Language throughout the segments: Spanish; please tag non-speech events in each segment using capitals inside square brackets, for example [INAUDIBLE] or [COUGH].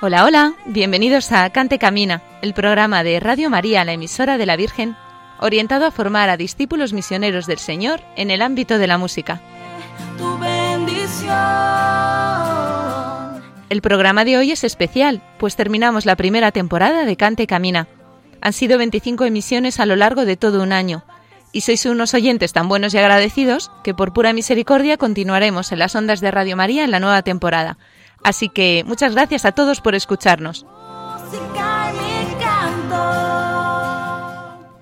Hola, hola, bienvenidos a Cante Camina, el programa de Radio María, la emisora de la Virgen, orientado a formar a discípulos misioneros del Señor en el ámbito de la música. tu bendición. El programa de hoy es especial, pues terminamos la primera temporada de Cante Camina. Han sido 25 emisiones a lo largo de todo un año, y sois unos oyentes tan buenos y agradecidos que por pura misericordia continuaremos en las ondas de Radio María en la nueva temporada. Así que muchas gracias a todos por escucharnos.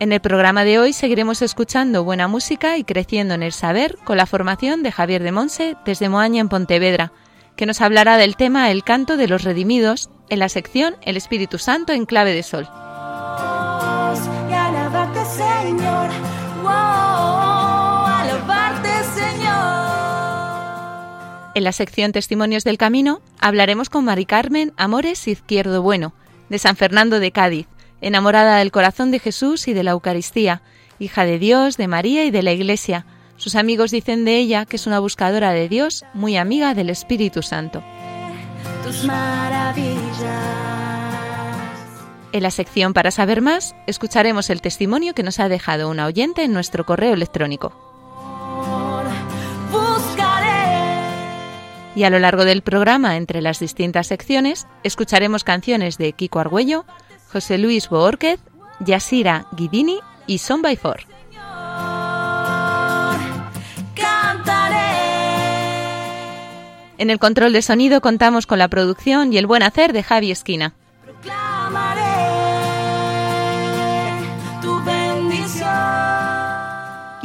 En el programa de hoy seguiremos escuchando buena música y creciendo en el saber con la formación de Javier de Monse desde Moaña en Pontevedra, que nos hablará del tema El canto de los redimidos en la sección El Espíritu Santo en clave de sol. En la sección Testimonios del Camino hablaremos con Mari Carmen Amores Izquierdo Bueno, de San Fernando de Cádiz, enamorada del corazón de Jesús y de la Eucaristía, hija de Dios, de María y de la Iglesia. Sus amigos dicen de ella que es una buscadora de Dios, muy amiga del Espíritu Santo. Tus. En la sección Para saber más, escucharemos el testimonio que nos ha dejado una oyente en nuestro correo electrónico. Y a lo largo del programa, entre las distintas secciones, escucharemos canciones de Kiko Argüello, José Luis Boórquez, Yasira Guidini y Son by Four. En el control de sonido contamos con la producción y el buen hacer de Javi Esquina.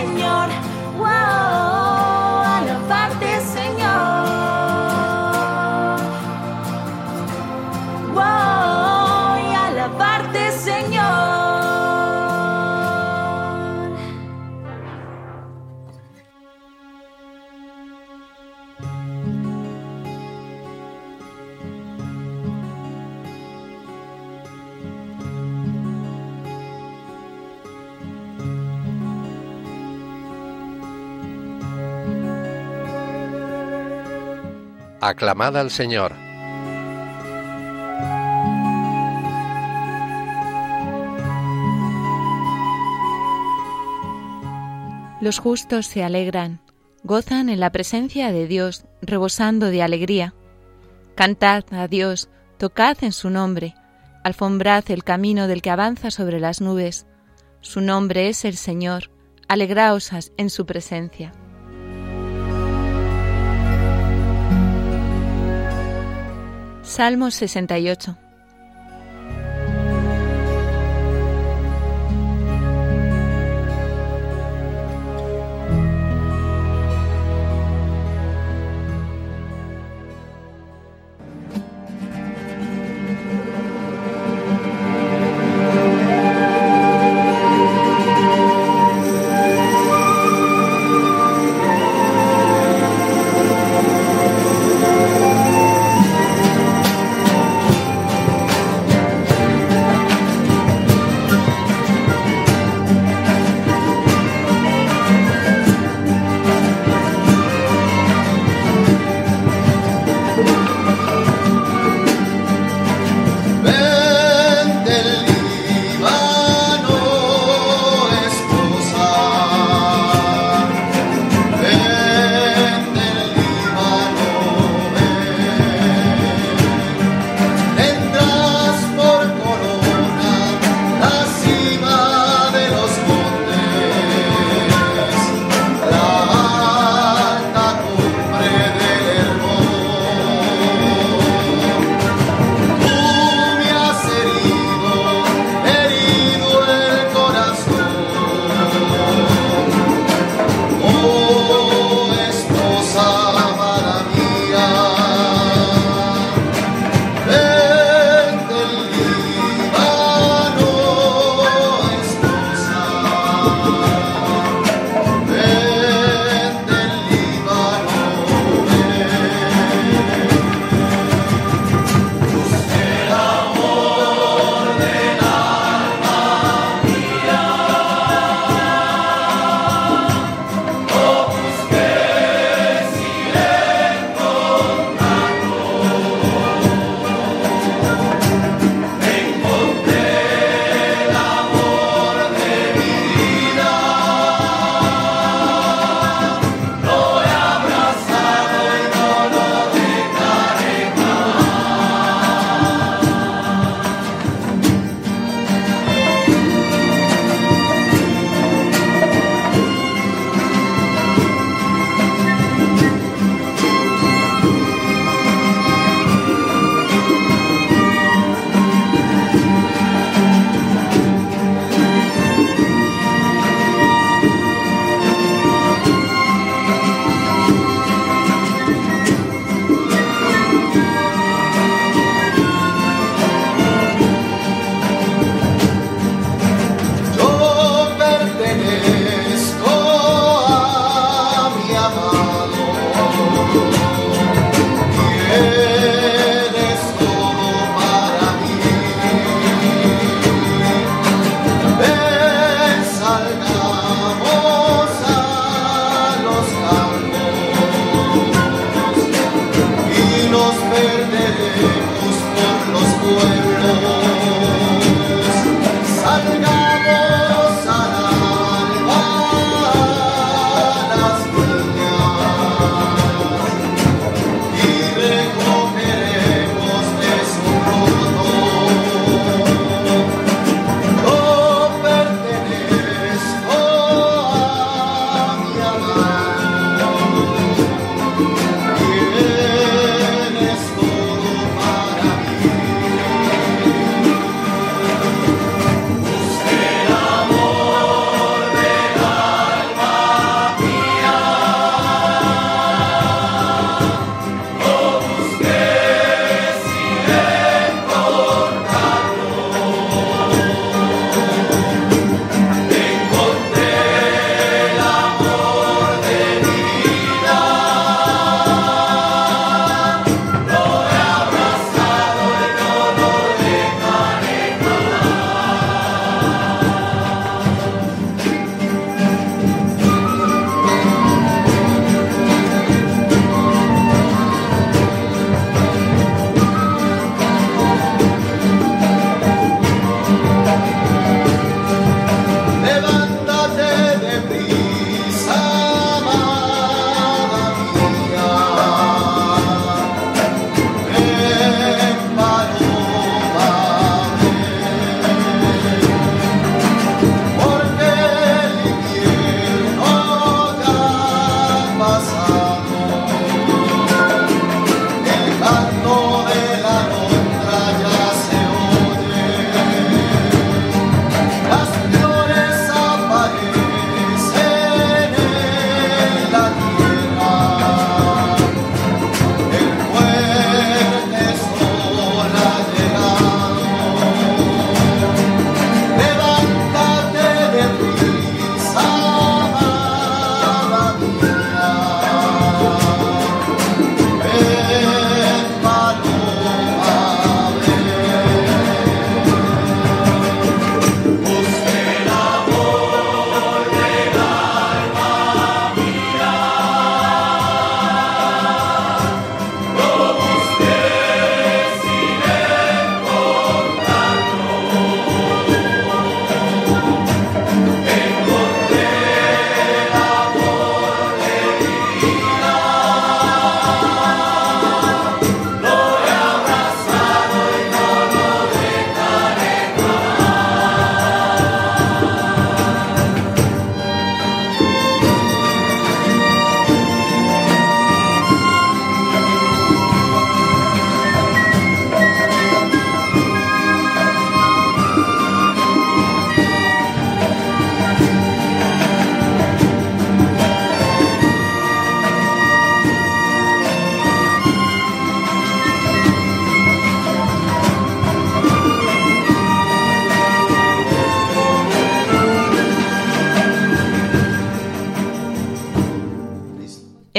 Señor. Wow, Aclamad al Señor. Los justos se alegran, gozan en la presencia de Dios, rebosando de alegría. Cantad a Dios, tocad en su nombre, alfombrad el camino del que avanza sobre las nubes. Su nombre es el Señor, alegraos en su presencia. Salmo 68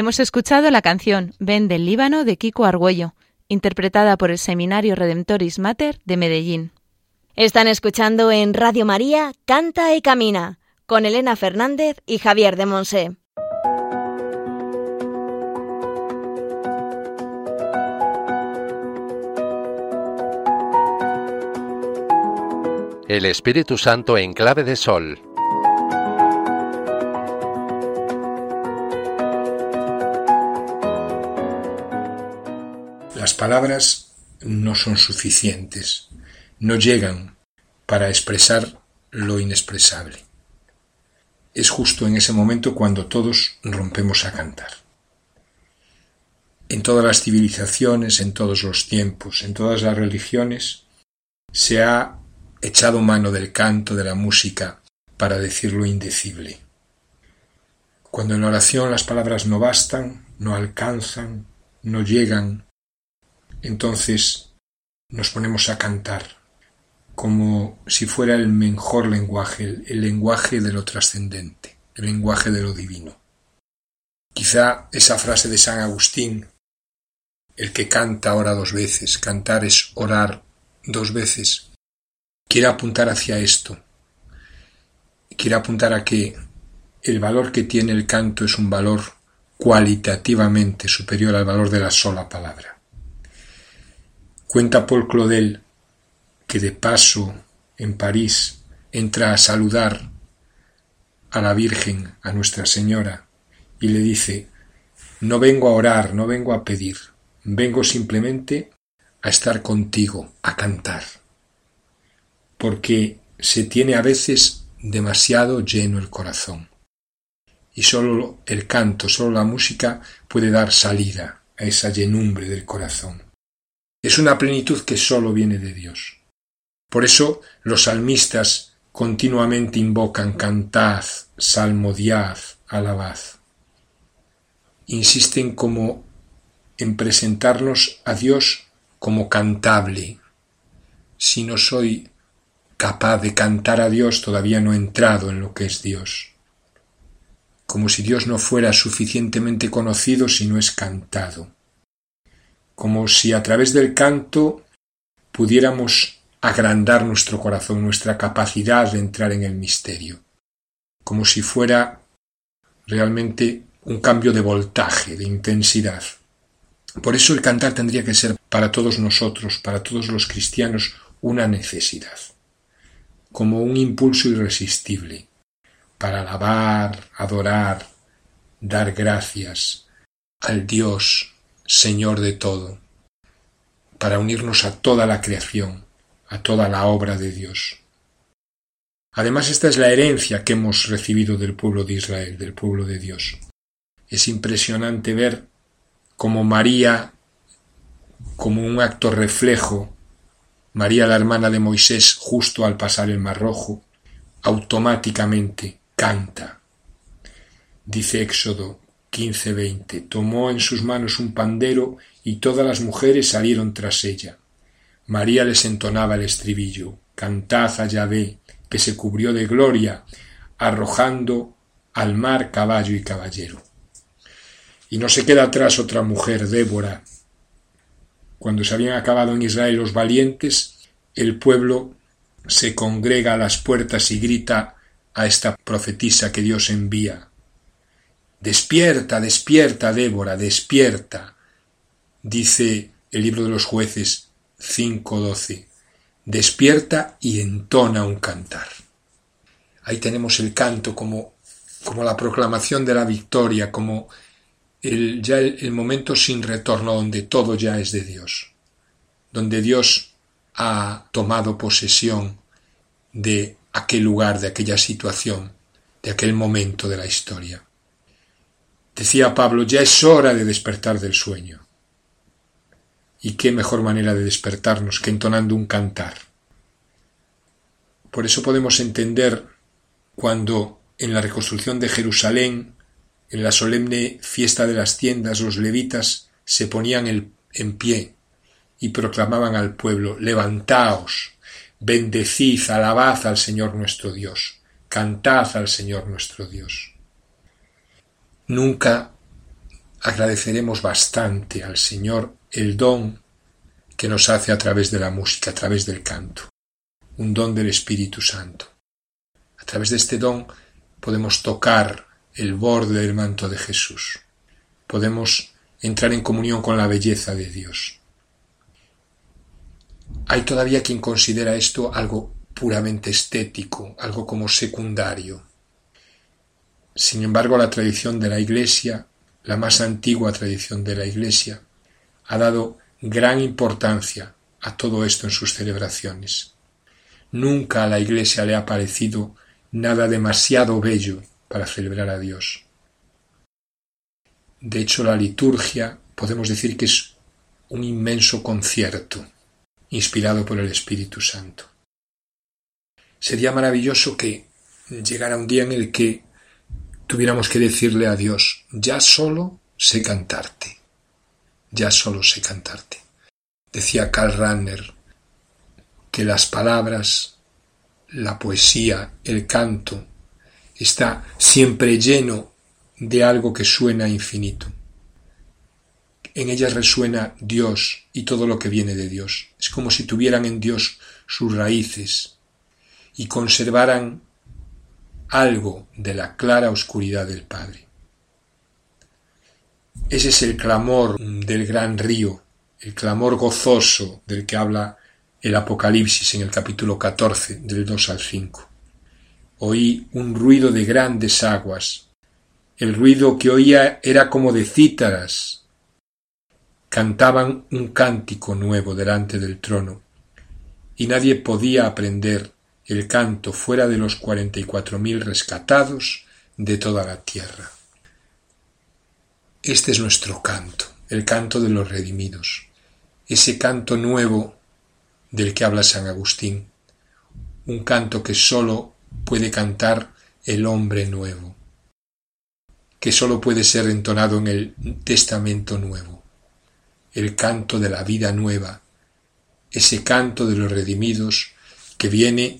Hemos escuchado la canción Ven del Líbano de Kiko Argüello, interpretada por el Seminario Redemptoris Mater de Medellín. Están escuchando en Radio María Canta y Camina con Elena Fernández y Javier de Monse. El Espíritu Santo en clave de sol. Palabras no son suficientes, no llegan para expresar lo inexpresable. Es justo en ese momento cuando todos rompemos a cantar. En todas las civilizaciones, en todos los tiempos, en todas las religiones, se ha echado mano del canto, de la música, para decir lo indecible. Cuando en la oración las palabras no bastan, no alcanzan, no llegan, entonces nos ponemos a cantar, como si fuera el mejor lenguaje, el, lenguaje de lo trascendente, el lenguaje de lo divino. Quizá esa frase de San Agustín, el que canta ora dos veces, cantar es orar dos veces, quiere apuntar hacia esto. Quiere apuntar a que el valor que tiene el canto es un valor cualitativamente superior al valor de la sola palabra. Cuenta Paul Claudel que de paso en París entra a saludar a la Virgen, a Nuestra Señora, y le dice, no vengo a orar, no vengo a pedir, vengo simplemente a estar contigo, a cantar porque se tiene a veces demasiado lleno el corazón. Y sólo el canto, sólo la música puede dar salida a esa llenumbre del corazón. Es una plenitud que sólo viene de Dios. Por eso los salmistas continuamente invocan cantad, salmodiad, alabad. Insisten como en presentarnos a Dios como cantable. Si no soy capaz de cantar a Dios todavía no entrado en lo que es Dios. Como si Dios no fuera suficientemente conocido si no es cantado. Como si a través del canto pudiéramos agrandar nuestro corazón, nuestra capacidad de entrar en el misterio. Como si fuera realmente un cambio de voltaje, de intensidad. Por eso el cantar tendría que ser para todos nosotros, para todos los cristianos, una necesidad como un impulso irresistible para alabar, adorar, dar gracias al Dios, Señor de todo, para unirnos a toda la creación, a toda la obra de Dios. Además, esta es la herencia que hemos recibido del pueblo de Israel, del pueblo de Dios. Es impresionante ver cómo María, como un acto reflejo María la hermana de Moisés justo al pasar el Mar Rojo, automáticamente canta. Dice Éxodo 15:20, tomó en sus manos un pandero y todas las mujeres salieron tras ella. María les entonaba el estribillo, cantad a Yahvé, que se cubrió de gloria, arrojando al mar caballo y caballero. Y no se queda atrás otra mujer, Débora, cuando se habían acabado en Israel los valientes, el pueblo se congrega a las puertas y grita a esta profetisa que Dios envía. Despierta, despierta, Débora, despierta. Dice el libro de los jueces 5.12. Despierta y entona un cantar. Ahí tenemos el canto como, como la proclamación de la victoria, como el, ya el, momento sin retorno donde todo ya es de Dios, donde Dios ha tomado posesión de aquel lugar, de aquella situación, de aquel momento de la historia. Decía Pablo, ya es hora de despertar del sueño. Y qué mejor manera de despertarnos que entonando un cantar. Por eso podemos entender cuando en la reconstrucción de Jerusalén en la solemne fiesta de las tiendas los levitas se ponían en pie y proclamaban al pueblo Levantaos, bendecid, alabad al Señor nuestro Dios, cantad al Señor nuestro Dios. Nunca agradeceremos bastante al Señor el don que nos hace a través de la música, a través del canto, un don del Espíritu Santo. A través de este don podemos tocar el borde del manto de Jesús, podemos entrar en comunión con la belleza de Dios. Hay todavía quien considera esto algo puramente estético, algo como secundario. Sin embargo, la tradición de la Iglesia, la más antigua tradición de la Iglesia, ha dado gran importancia a todo esto en sus celebraciones. Nunca a la Iglesia le ha parecido nada demasiado bello para celebrar a Dios. De hecho, la liturgia podemos decir que es un inmenso concierto inspirado por el Espíritu Santo. Sería maravilloso que llegara un día en el que tuviéramos que decirle a Dios, ya solo sé cantarte ya solo sé cantarte. Decía Karl Rahner que las palabras, la poesía, el canto, está siempre lleno de algo que suena infinito. En ellas resuena Dios y todo lo que viene de Dios. Es como si tuvieran en Dios sus raíces y conservaran algo de la clara oscuridad del Padre. Ese es el clamor del gran río, el clamor gozoso del que habla el Apocalipsis en el capítulo 14 del 2 al 5. Oí un ruido de grandes aguas. El ruido que oía era como de cítaras. Cantaban un cántico nuevo delante del trono, y nadie podía aprender el canto fuera de los cuarenta y cuatro mil rescatados de toda la tierra. Este es nuestro canto, el canto de los redimidos, ese canto nuevo del que habla San Agustín, un canto que sólo puede cantar el hombre nuevo, que sólo puede ser entonado en el Testamento nuevo, el canto de la vida nueva, ese canto de los redimidos que viene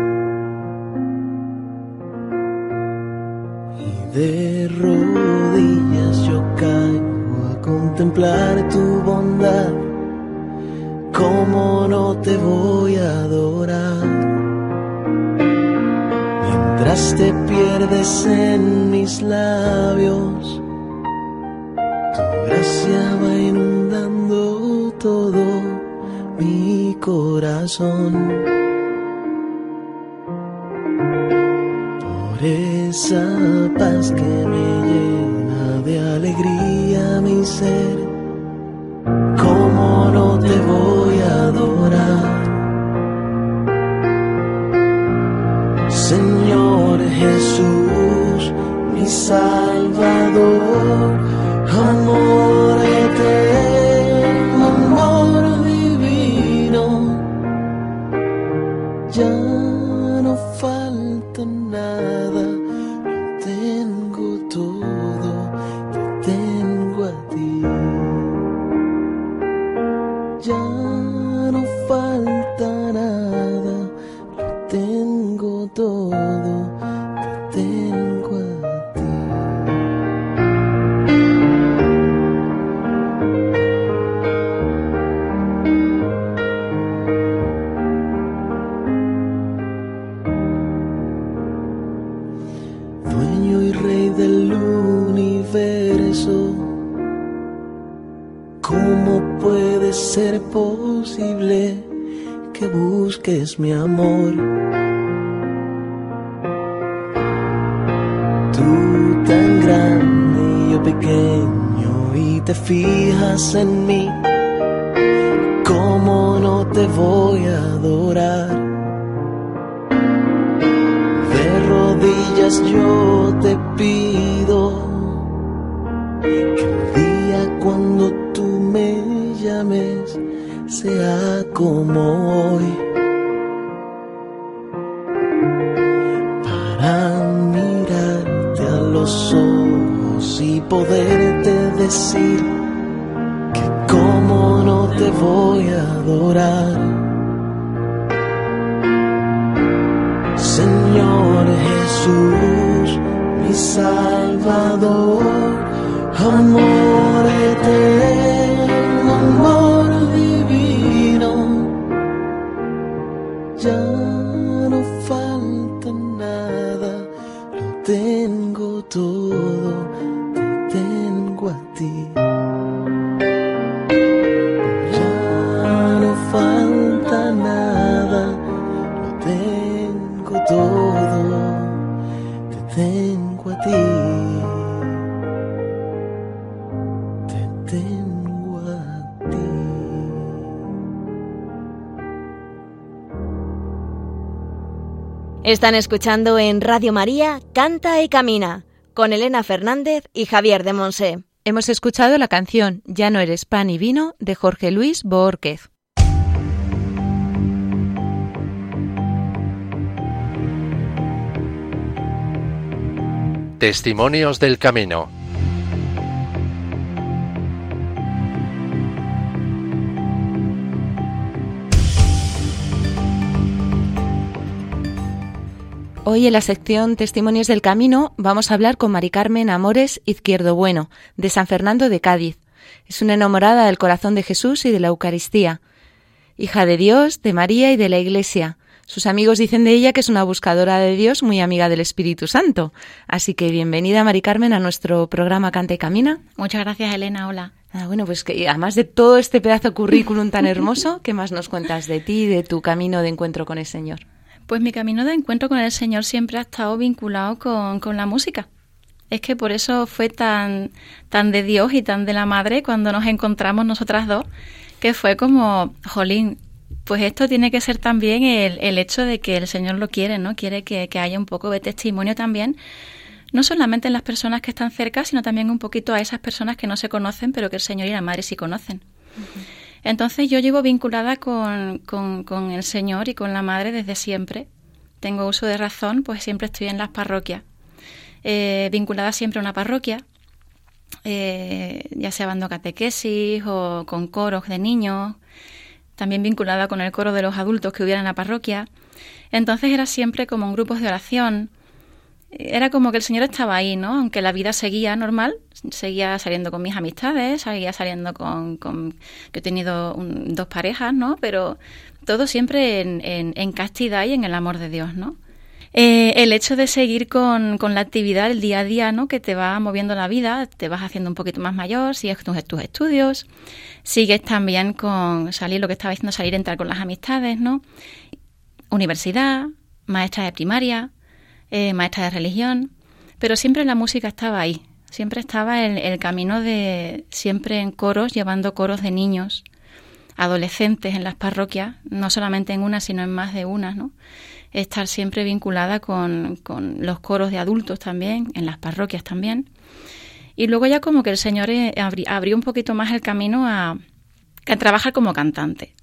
de rodillas yo caigo a contemplar tu bondad. ¿Cómo no te voy a adorar? Mientras te pierdes en mis labios, tu gracia va inundando todo mi corazón. Por esa paz que me llena de alegría mi ser, ¿cómo no te voy a ojos y poderte decir que como no te voy a adorar. Señor Jesús, mi Salvador, amor Están escuchando en Radio María Canta y Camina con Elena Fernández y Javier de Monse. Hemos escuchado la canción Ya no eres pan y vino de Jorge Luis Boórquez. Testimonios del Camino. Hoy en la sección Testimonios del Camino vamos a hablar con Mari Carmen Amores Izquierdo Bueno, de San Fernando de Cádiz. Es una enamorada del corazón de Jesús y de la Eucaristía. Hija de Dios, de María y de la Iglesia. Sus amigos dicen de ella que es una buscadora de Dios muy amiga del Espíritu Santo. Así que bienvenida, Mari Carmen, a nuestro programa Canta y Camina. Muchas gracias, Elena. Hola. Ah, bueno, pues que además de todo este pedazo de currículum tan hermoso, ¿qué más nos cuentas de ti y de tu camino de encuentro con el Señor? Pues mi camino de encuentro con el Señor siempre ha estado vinculado con, con la música. Es que por eso fue tan, tan de Dios y tan de la Madre cuando nos encontramos nosotras dos, que fue como, jolín, pues esto tiene que ser también el, el hecho de que el Señor lo quiere, ¿no? Quiere que, que haya un poco de testimonio también, no solamente en las personas que están cerca, sino también un poquito a esas personas que no se conocen, pero que el Señor y la Madre sí conocen. Entonces yo llevo vinculada con, con, con el Señor y con la Madre desde siempre. Tengo uso de razón, pues siempre estoy en las parroquias. Eh, vinculada siempre a una parroquia, eh, ya sea dando catequesis o con coros de niños, también vinculada con el coro de los adultos que hubiera en la parroquia. Entonces era siempre como en grupos de oración. Era como que el Señor estaba ahí, ¿no? Aunque la vida seguía normal, seguía saliendo con mis amistades, seguía saliendo con... con he tenido un- dos parejas, ¿no? Pero todo siempre en, en- en castidad y en el amor de Dios, ¿no? Eh, el hecho de seguir con, con la actividad, el día a día, ¿no? Que te va moviendo la vida, te vas haciendo un poquito más mayor, sigues tus, tus estudios, sigues también con salir, lo que estaba diciendo, salir, entrar con las amistades, ¿no? Universidad, maestra de primaria, eh, maestra de religión, pero siempre la música estaba ahí, siempre estaba el, el camino de, siempre en coros, llevando coros de niños, adolescentes en las parroquias, no solamente en una, sino en más de una, ¿no? Estar siempre vinculada con, con los coros de adultos también, en las parroquias también. Y luego ya como que el Señor eh, abri- abrió un poquito más el camino a, a trabajar como cantante.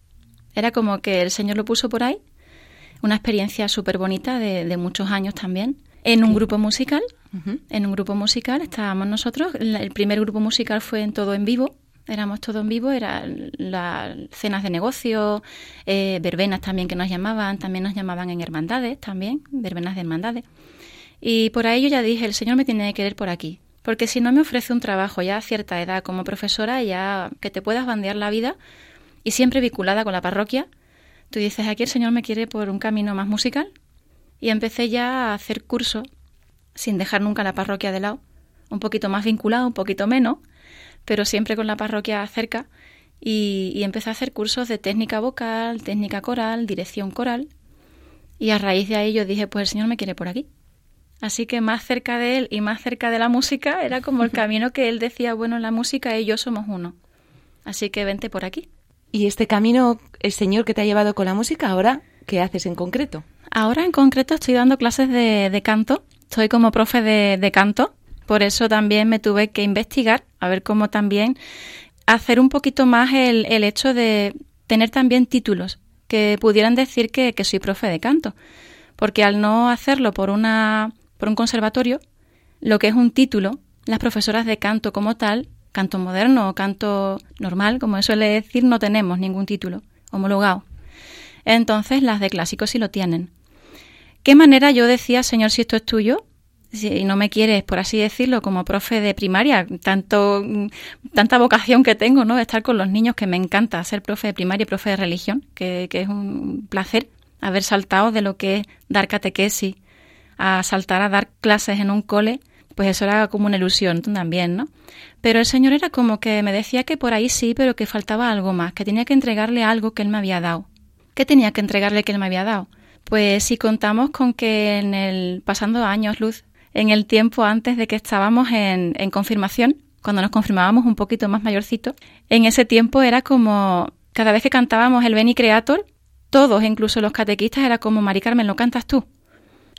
Era como que el Señor lo puso por ahí, una experiencia súper bonita de, de muchos años también, en un grupo musical. En un grupo musical estábamos nosotros. El primer grupo musical fue en todo en vivo. Éramos todo en vivo, eran las cenas de negocio, eh, verbenas también que nos llamaban, también nos llamaban en hermandades, también, verbenas de hermandades. Y por ahí yo ya dije, el Señor me tiene que querer por aquí. Porque si no me ofrece un trabajo ya a cierta edad como profesora, ya que te puedas bandear la vida y siempre vinculada con la parroquia, tú dices, aquí el Señor me quiere por un camino más musical. Y empecé ya a hacer cursos, sin dejar nunca la parroquia de lado, un poquito más vinculado, un poquito menos, pero siempre con la parroquia cerca. Y, y empecé a hacer cursos de técnica vocal, técnica coral, dirección coral. Y a raíz de ahí yo dije, pues el Señor me quiere por aquí. Así que más cerca de él y más cerca de la música era como el [LAUGHS] camino que él decía, bueno, la música y yo somos uno. Así que vente por aquí. Y este camino, el Señor que te ha llevado con la música, ahora, ¿qué haces en concreto? Ahora en concreto estoy dando clases de, de canto, estoy como profe de, canto, por eso también me tuve que investigar, a ver cómo también hacer un poquito más el, el hecho de tener también títulos que pudieran decir que, que soy profe de canto. Porque al no hacerlo por, una, por un conservatorio, lo que es un título, las profesoras de canto como tal, canto moderno o canto normal, como suele decir, no tenemos ningún título homologado. Entonces las de clásico sí lo tienen. ¿Qué manera yo decía, Señor, si esto es tuyo? Si no me quieres, por así decirlo, como profe de primaria, tanto, tanta vocación que tengo, ¿no? Estar con los niños, que me encanta ser profe de primaria y profe de religión, que, que es un placer haber saltado de lo que es dar catequesis a saltar a dar clases en un cole, pues eso era como una ilusión también, ¿no? Pero el Señor era como que me decía que por ahí sí, pero que faltaba algo más, que tenía que entregarle algo que Él me había dado. ¿Qué tenía que entregarle que Él me había dado? Pues si contamos con que en el pasando años, Luz, en el tiempo antes de que estábamos en, en confirmación, cuando nos confirmábamos un poquito más mayorcito, en ese tiempo era como cada vez que cantábamos el Beni Creator, todos, incluso los catequistas, era como, Mari Carmen, ¿lo cantas tú?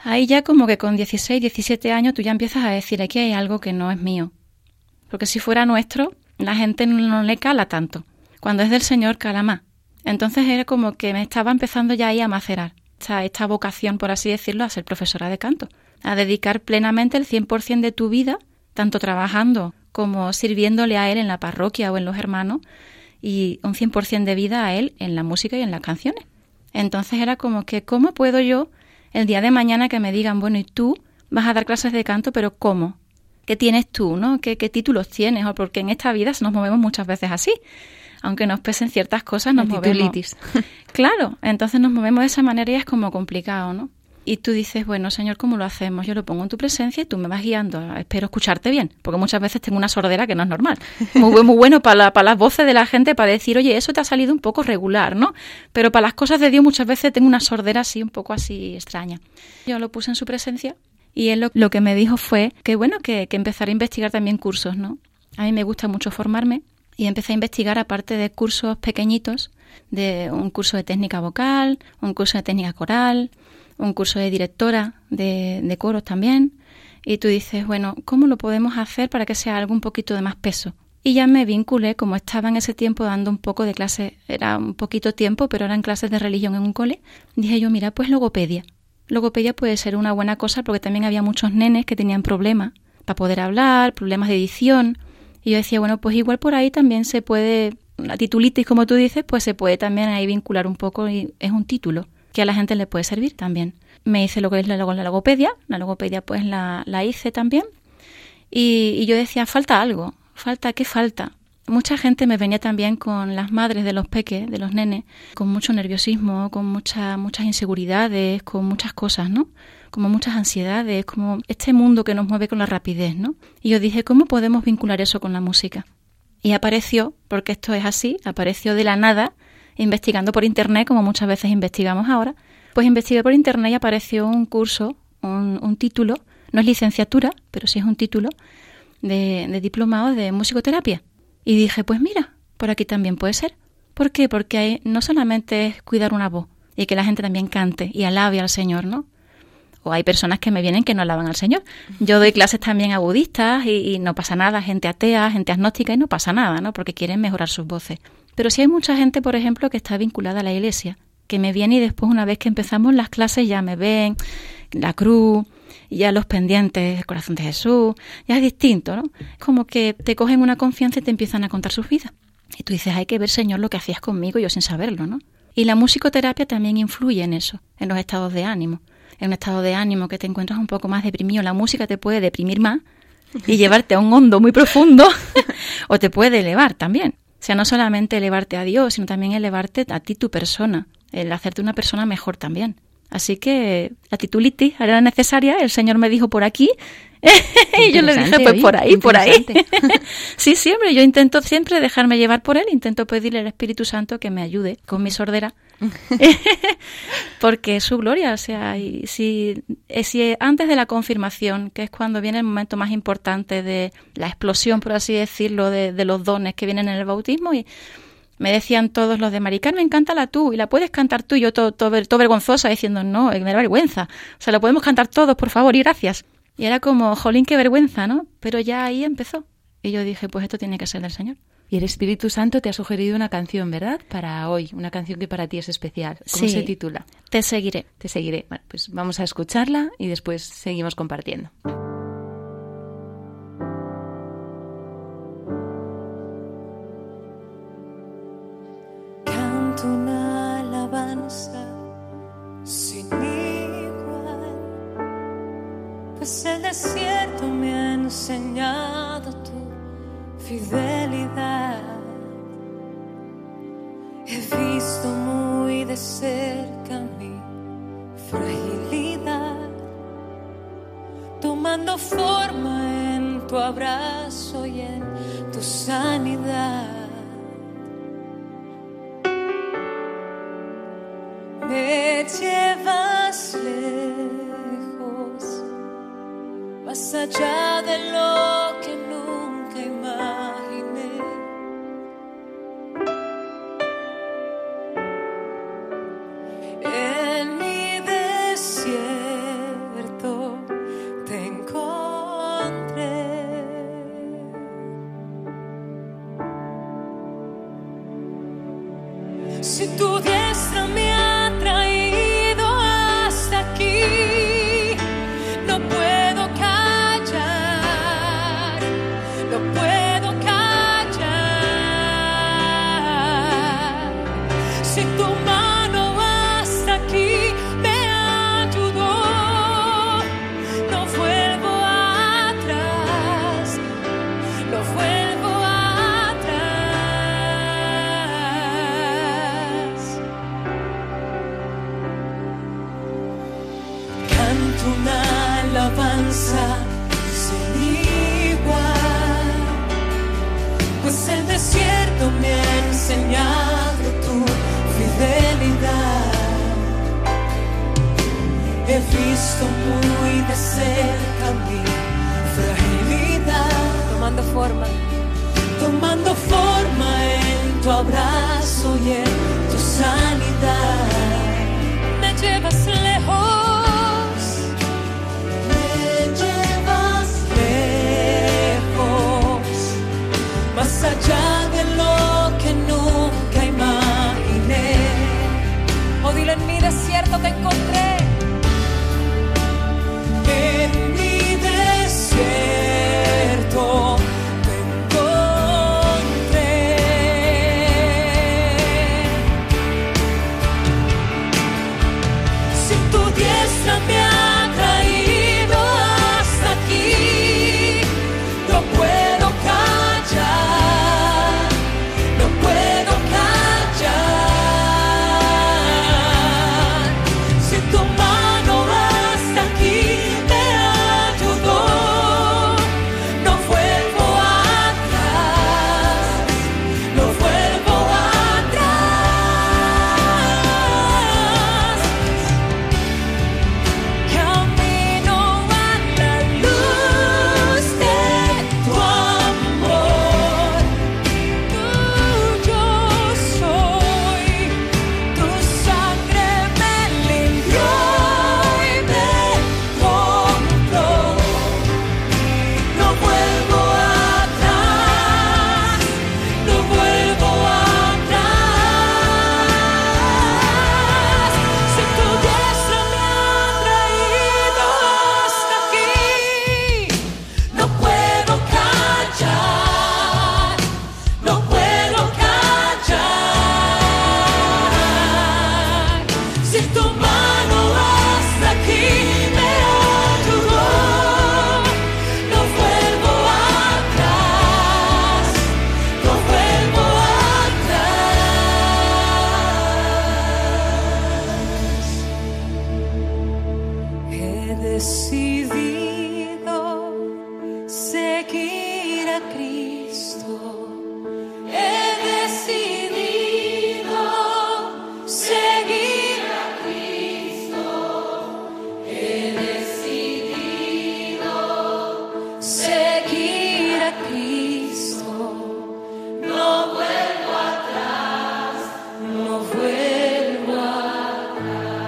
Ahí ya como que con 16, 17 años tú ya empiezas a decir, aquí hay algo que no es mío. Porque si fuera nuestro, la gente no le cala tanto. Cuando es del Señor, cala más. Entonces era como que me estaba empezando ya ahí a macerar esta, esta vocación, por así decirlo, a ser profesora de canto. A dedicar plenamente el 100% de tu vida, tanto trabajando como sirviéndole a Él en la parroquia o en los hermanos, y un 100% de vida a Él en la música y en las canciones. Entonces era como que, ¿cómo puedo yo el día de mañana que me digan, bueno, y tú vas a dar clases de canto, pero ¿cómo? ¿Qué tienes tú, no? ¿Qué, qué títulos tienes? O porque en esta vida nos movemos muchas veces así. Aunque nos pesen ciertas cosas, nos movemos. titulitis. Claro, entonces nos movemos de esa manera y es como complicado, ¿no? Y tú dices, bueno, Señor, ¿cómo lo hacemos? Yo lo pongo en tu presencia y tú me vas guiando. Espero escucharte bien, porque muchas veces tengo una sordera que no es normal. [LAUGHS] Muy, muy bueno para, la- para las voces de la gente, para decir, oye, eso te ha salido un poco regular, ¿no? Pero para las cosas de Dios muchas veces tengo una sordera así, un poco así extraña. Yo lo puse en su presencia y él lo, lo que me dijo fue que, bueno, que, que empezara a investigar también cursos, ¿no? A mí me gusta mucho formarme y empecé a investigar, aparte de cursos pequeñitos, de un curso de técnica vocal, un curso de técnica coral, un curso de directora de, de coros también. Y tú dices, bueno, ¿cómo lo podemos hacer para que sea algo un poquito de más peso? Y ya me vinculé, como estaba en ese tiempo dando un poco de clase, era un poquito tiempo, pero eran clases de religión en un cole, dije yo, mira, pues logopedia. Logopedia puede ser una buena cosa porque también había muchos nenes que tenían problemas para poder hablar, problemas de edición. Y yo decía, bueno, pues igual por ahí también se puede, la titulitis, como tú dices, pues se puede también ahí vincular un poco y es un título a la gente le puede servir también. Me hice lo que es la, logopedia, la logopedia pues la, la hice también. Y, y yo decía, falta algo, falta, ¿qué falta? Mucha gente me venía también con las madres de los peques, de los nenes, con mucho nerviosismo, con mucha, muchas inseguridades, con muchas cosas, ¿no? Como muchas ansiedades, como este mundo que nos mueve con la rapidez, ¿no? Y yo dije, ¿cómo podemos vincular eso con la música? Y apareció, porque esto es así, apareció de la nada, investigando por internet, como muchas veces investigamos ahora, pues investigué por internet y apareció un curso, un, título, no es licenciatura, pero sí es un título, de, de diplomado de musicoterapia. Y dije, pues mira, por aquí también puede ser. ¿Por qué? Porque hay- no solamente es cuidar una voz y que la gente también cante y alabe al Señor, ¿no? O hay personas que me vienen que no alaban al Señor. Yo doy clases también a budistas y, y no pasa nada, gente atea, gente agnóstica y no pasa nada, ¿no? Porque quieren mejorar sus voces. Pero sí hay mucha gente, por ejemplo, que está vinculada a la iglesia, que me viene y después una vez que empezamos las clases ya me ven, la cruz, ya los pendientes, el corazón de Jesús, ya es distinto, ¿no? Es como que te cogen una confianza y te empiezan a contar sus vidas. Y tú dices, hay que ver, Señor, lo que hacías conmigo, yo sin saberlo, ¿no? Y la musicoterapia también influye en eso, en los estados de ánimo. En un estado de ánimo que te encuentras un poco más deprimido, la música te puede deprimir más y [LAUGHS] llevarte a un hondo muy profundo [LAUGHS] o te puede elevar también. O sea, no solamente elevarte a Dios, sino también elevarte a ti, tu persona, el hacerte una persona mejor también. Así que la titulitis era necesaria, el Señor me dijo por aquí, [LAUGHS] y yo le dije, pues oye, por ahí, por ahí. [LAUGHS] sí, siempre, yo intento siempre dejarme llevar por Él, intento pedirle al Espíritu Santo que me ayude con mi sordera, [LAUGHS] porque es su gloria, o sea, y si, eh, si antes de la confirmación, que es cuando viene el momento más importante de la explosión, por así decirlo, de, de los dones que vienen en el bautismo, y me decían todos los de Maricarmen, cántala tú y la puedes cantar tú. Y yo todo, todo, todo vergonzosa diciendo, no, eh, me da vergüenza. O sea, la podemos cantar todos, por favor, y gracias. Y era como, jolín, qué vergüenza, ¿no? Pero ya ahí empezó. Y yo dije, pues esto tiene que ser del Señor. Y el Espíritu Santo te ha sugerido una canción, ¿verdad? Para hoy, una canción que para ti es especial. ¿Cómo sí, se titula? Te seguiré. Te seguiré. Bueno, pues vamos a escucharla y después seguimos compartiendo.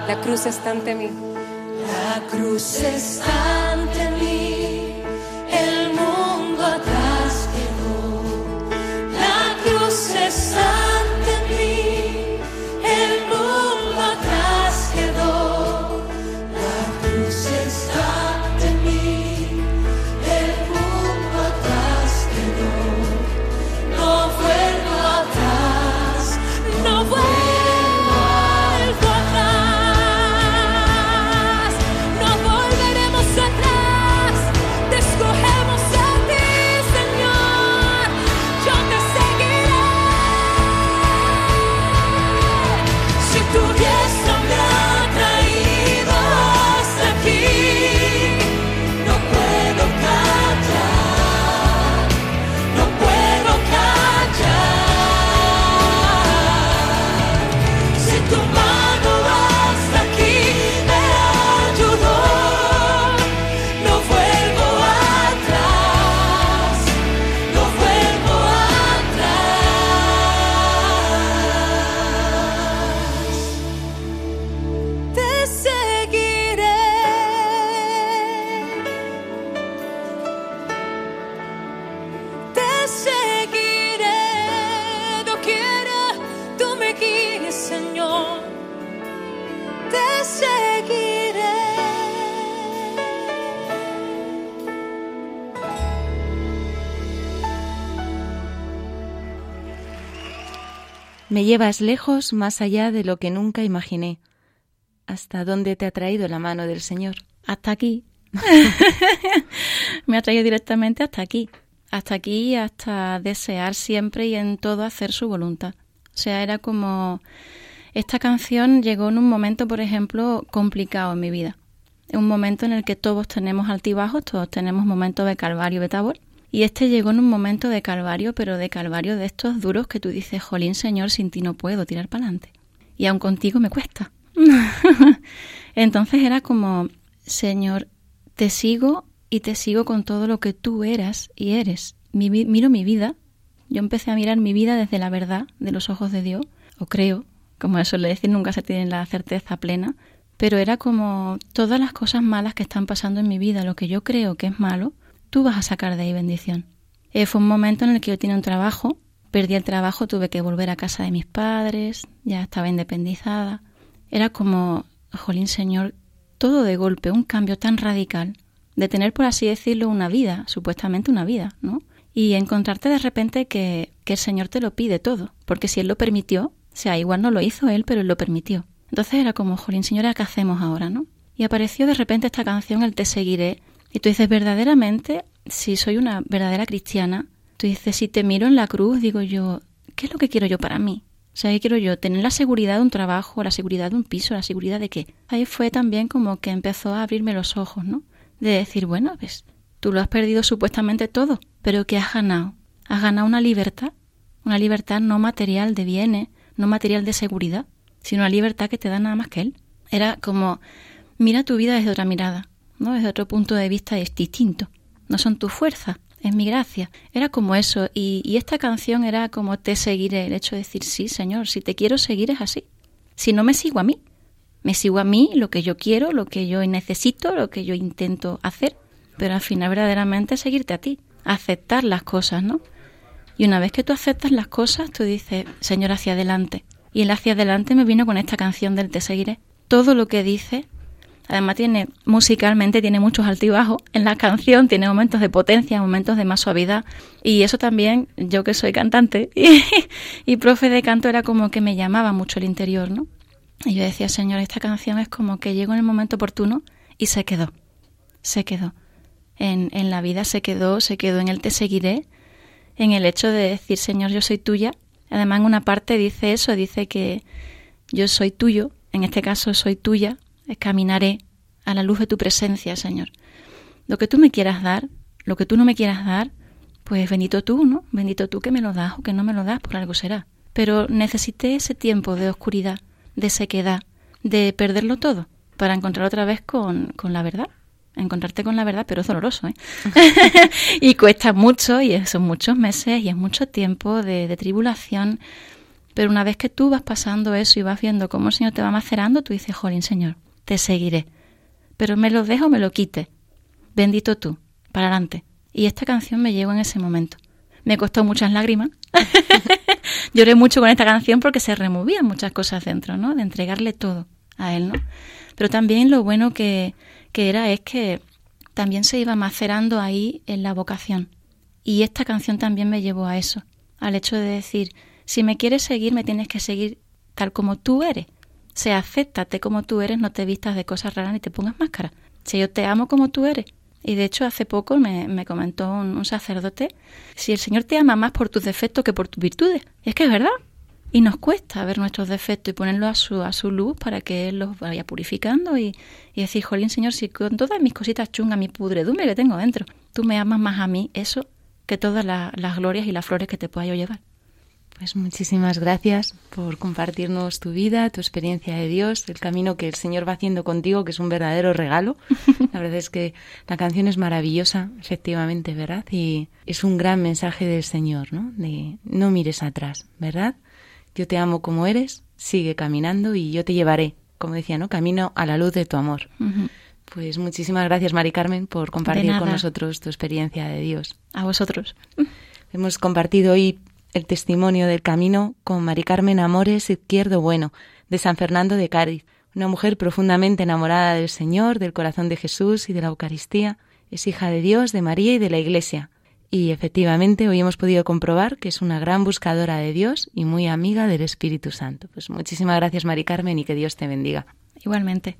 La cruz está ante mí. La cruz está ante mí. Me llevas lejos, más allá de lo que nunca imaginé. ¿Hasta dónde te ha traído la mano del Señor? Hasta aquí. [LAUGHS] Me ha traído directamente hasta aquí. Hasta aquí, hasta desear siempre y en todo hacer su voluntad. O sea, era como... Esta canción llegó en un momento, por ejemplo, complicado en mi vida. Un momento en el que todos tenemos altibajos, todos tenemos momentos de calvario de tabor. Y este llegó en un momento de calvario, pero de calvario de estos duros que tú dices, jolín, Señor, sin ti no puedo tirar para adelante. Y aun contigo me cuesta. [LAUGHS] Entonces era como, Señor, te sigo y te sigo con todo lo que tú eras y eres. miro mi vida. Yo empecé a mirar mi vida desde la verdad de los ojos de Dios, o creo, como eso le decir, nunca se tiene la certeza plena, pero era como todas las cosas malas que están pasando en mi vida, lo que yo creo que es malo, tú vas a sacar de ahí bendición. Eh, fue un momento en el que yo tenía un trabajo, perdí el trabajo, tuve que volver a casa de mis padres, ya estaba independizada. Era como, jolín Señor, todo de golpe, un cambio tan radical, de tener, por así decirlo, una vida, supuestamente una vida, ¿no? Y encontrarte de repente que, que el Señor te lo pide todo, porque si Él lo permitió, o sea, igual no lo hizo Él, pero Él lo permitió. Entonces era como, jolín, señora, ¿qué hacemos ahora, no? Y apareció de repente esta canción, El Te Seguiré, y tú dices, verdaderamente, si soy una verdadera cristiana, tú dices, si te miro en la cruz, digo yo, ¿qué es lo que quiero yo para mí? O sea, ¿qué quiero yo? Tener la seguridad de un trabajo, la seguridad de un piso, la seguridad de qué. Ahí fue también como que empezó a abrirme los ojos, ¿no? De decir, bueno, pues tú lo has perdido supuestamente todo, pero ¿qué has ganado? Has ganado una libertad, una libertad no material de bienes, no material de seguridad, sino una libertad que te da nada más que él. Era como, mira tu vida desde otra mirada. ¿No? Desde otro punto de vista es distinto. No son tus fuerzas, es mi gracia. Era como eso. Y, esta canción era como te seguiré. El hecho de decir, sí, Señor, si te quiero seguir es así. Si no me sigo a mí, me sigo a mí, lo que yo quiero, lo que yo necesito, lo que yo intento hacer. Pero al final verdaderamente seguirte a ti, aceptar las cosas, ¿no? Y una vez que tú aceptas las cosas, tú dices, Señor, hacia adelante. Y el hacia adelante me vino con esta canción del Te seguiré. Todo lo que dice Además tiene musicalmente tiene muchos altibajos en la canción, tiene momentos de potencia, momentos de más suavidad y eso también yo que soy cantante [LAUGHS] y, profe de canto era como que me llamaba mucho el interior, ¿no? Y yo decía, Señor, esta canción es como que llegó en el momento oportuno y se quedó, se quedó. En, en la vida se quedó, se quedó en el te seguiré, en el hecho de decir, Señor, yo soy tuya. Además en una parte dice eso, dice que yo soy tuyo, en este caso soy tuya, caminaré a la luz de tu presencia, Señor. Lo que tú me quieras dar, lo que tú no me quieras dar, pues bendito tú, ¿no? Bendito tú que me lo das o que no me lo das, por algo será. Pero necesité ese tiempo de oscuridad, de sequedad, de perderlo todo, para encontrar otra vez con, con la verdad. Encontrarte con la verdad, pero es doloroso, ¿eh? [LAUGHS] [LAUGHS] y cuesta mucho, y son muchos meses, y es mucho tiempo de, de tribulación. Pero una vez que tú vas pasando eso y vas viendo cómo el Señor te va macerando, tú dices, jolín, Señor, te seguiré. Pero me lo dejo, me lo quite. Bendito tú, para adelante. Y esta canción me llegó en ese momento. Me costó muchas lágrimas. [LAUGHS] Lloré mucho con esta canción porque se removían muchas cosas dentro, ¿no? De entregarle todo a él, ¿no? Pero también lo bueno que, que era es que también se iba macerando ahí en la vocación. Y esta canción también me llevó a eso, al hecho de decir, si me quieres seguir, me tienes que seguir tal como tú eres. O sea, acéptate como tú eres, no te vistas de cosas raras ni te pongas máscara. Si yo te amo como tú eres. Y de hecho, hace poco me, comentó un, sacerdote, si el Señor te ama más por tus defectos que por tus virtudes. Y es que es verdad. Y nos cuesta ver nuestros defectos y ponerlos a su, a su luz para que Él los vaya purificando y, y decir, jolín, Señor, si con todas mis cositas chungas, mi pudredumbre que tengo dentro, tú me amas más a mí, eso, que todas las glorias y las flores que te pueda yo llevar. Pues muchísimas gracias por compartirnos tu vida, tu experiencia de Dios, el camino que el Señor va haciendo contigo, que es un verdadero regalo. [LAUGHS] La verdad es que la canción es maravillosa, efectivamente, ¿verdad? Y es un gran mensaje del Señor, ¿no? De no mires atrás, ¿verdad? Yo te amo como eres, sigue caminando y yo te llevaré, como decía, ¿no? Camino a la luz de tu amor. Pues muchísimas gracias, Mari Carmen, por compartir con nosotros tu experiencia de Dios. A vosotros. Hemos compartido hoy el testimonio del camino con Mari Carmen Amores Izquierdo Bueno, de San Fernando de Cádiz, una mujer profundamente enamorada del Señor, del corazón de Jesús y de la Eucaristía. Es hija de Dios, de María y de la Iglesia. Y efectivamente hoy hemos podido comprobar que es una gran buscadora de Dios y muy amiga del Espíritu Santo. Pues muchísimas gracias Mari Carmen y que Dios te bendiga. Igualmente.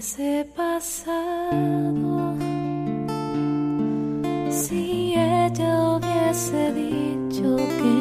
les he pasado. Si ella hubiese dicho que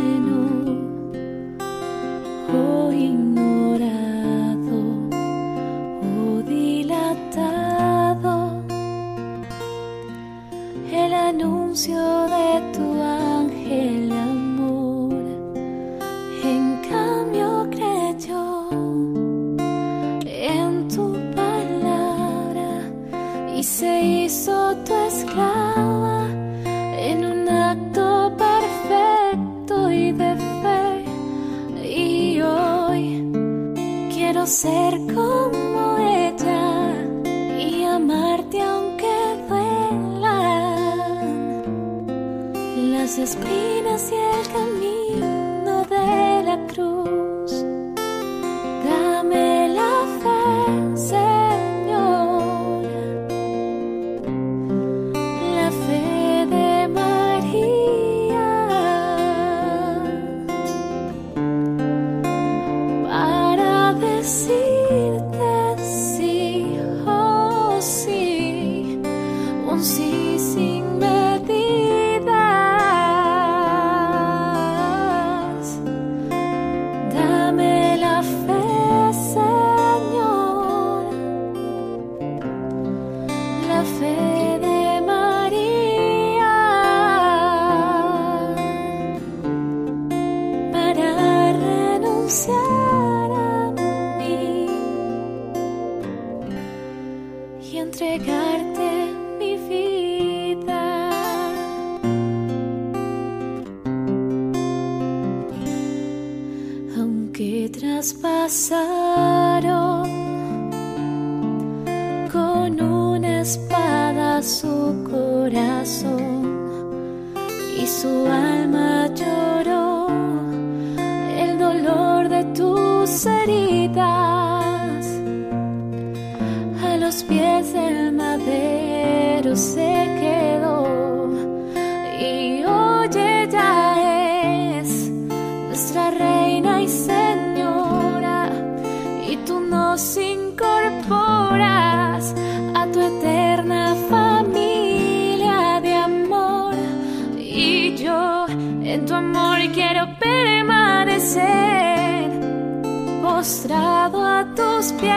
pies.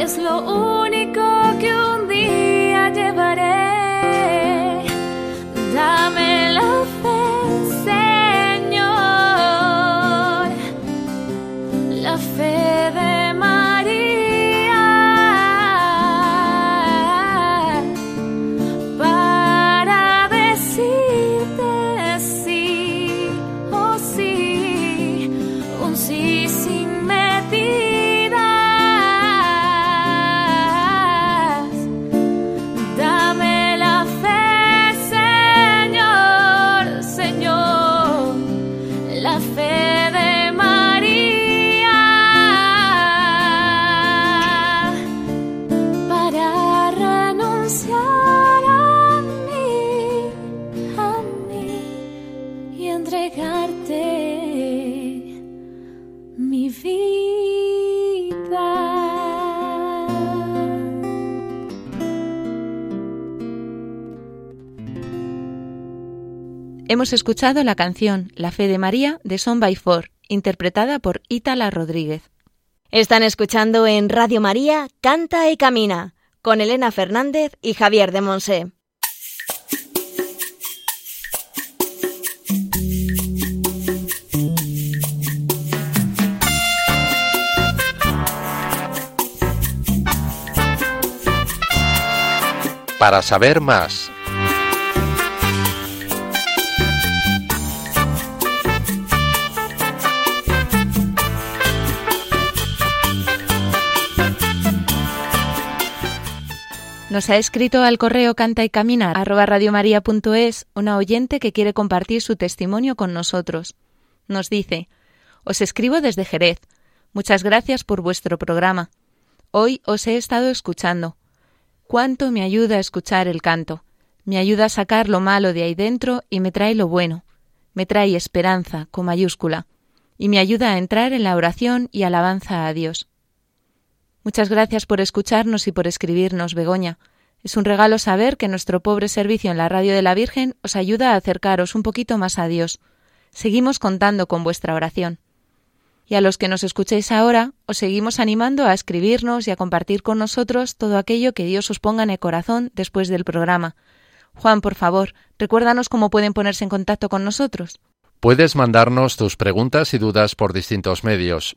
Es lo único. Hemos escuchado la canción La fe de María de Son by Four, interpretada por Ítala Rodríguez. Están escuchando en Radio María Canta y Camina con Elena Fernández y Javier de Monse. Para saber más Nos ha escrito al correo canta y camina radiomaria.es una oyente que quiere compartir su testimonio con nosotros. Nos dice, os escribo desde Jerez. Muchas gracias por vuestro programa. Hoy os he estado escuchando. Cuánto me ayuda a escuchar el canto. Me ayuda a sacar lo malo de ahí dentro y me trae lo bueno. Me trae esperanza con mayúscula. Y me ayuda a entrar en la oración y alabanza a Dios. Muchas gracias por escucharnos y por escribirnos, Begoña. Es un regalo saber que nuestro pobre servicio en la radio de la Virgen os ayuda a acercaros un poquito más a Dios. Seguimos contando con vuestra oración. Y a los que nos escuchéis ahora, os seguimos animando a escribirnos y a compartir con nosotros todo aquello que Dios os ponga en el corazón después del programa. Juan, por favor, recuérdanos cómo pueden ponerse en contacto con nosotros. Puedes mandarnos tus preguntas y dudas por distintos medios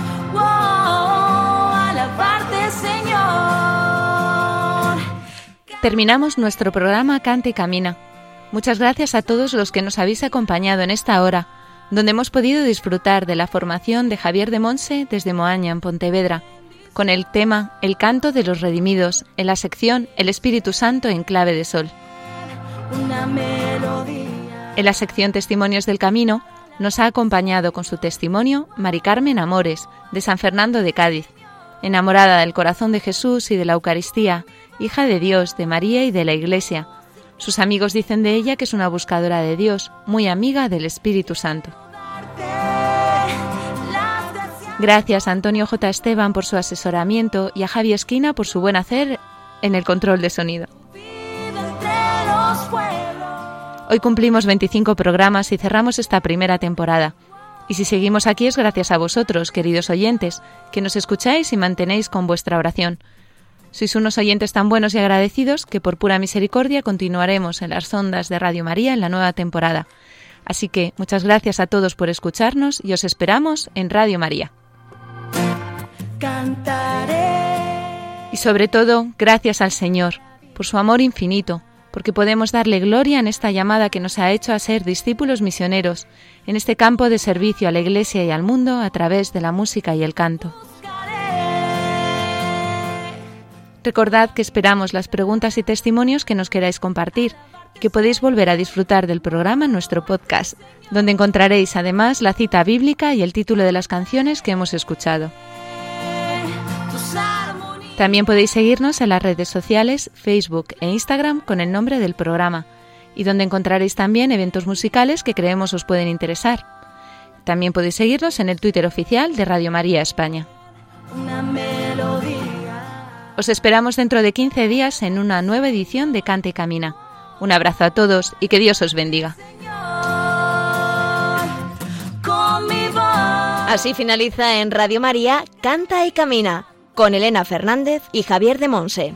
Terminamos nuestro programa Cante y Camina. Muchas gracias a todos los que nos habéis acompañado en esta hora, donde hemos podido disfrutar de la formación de Javier de Monse desde Moaña, en Pontevedra, con el tema El canto de los redimidos, en la sección El Espíritu Santo en clave de sol. En la sección Testimonios del Camino nos ha acompañado con su testimonio Mari Carmen Amores, de San Fernando de Cádiz, enamorada del corazón de Jesús y de la Eucaristía, hija de Dios, de María y de la Iglesia. Sus amigos dicen de ella que es una buscadora de Dios, muy amiga del Espíritu Santo. Gracias a Antonio J. Esteban por su asesoramiento y a Javi Esquina por su buen hacer en el control de sonido. Hoy cumplimos 25 programas y cerramos esta primera temporada. Y si seguimos aquí es gracias a vosotros, queridos oyentes, que nos escucháis y mantenéis con vuestra oración. Sois unos oyentes tan buenos y agradecidos que por pura misericordia continuaremos en las ondas de Radio María en la nueva temporada. Así que muchas gracias a todos por escucharnos y os esperamos en Radio María. Y sobre todo, gracias al Señor por su amor infinito porque podemos darle gloria en esta llamada que nos ha hecho a ser discípulos misioneros en este campo de servicio a la Iglesia y al mundo a través de la música y el canto. Recordad que esperamos las preguntas y testimonios que nos queráis compartir que podéis volver a disfrutar del programa en nuestro podcast, donde encontraréis además la cita bíblica y el título de las canciones que hemos escuchado. También podéis seguirnos en las redes sociales, Facebook e Instagram con el nombre del programa, y donde encontraréis también eventos musicales que creemos os pueden interesar. También podéis seguirnos en el Twitter oficial de Radio María España. Os esperamos dentro de 15 días en una nueva edición de Cante y Camina. Un abrazo a todos y que Dios os bendiga. Así finaliza en Radio María Canta y Camina con Elena Fernández y Javier de Monse.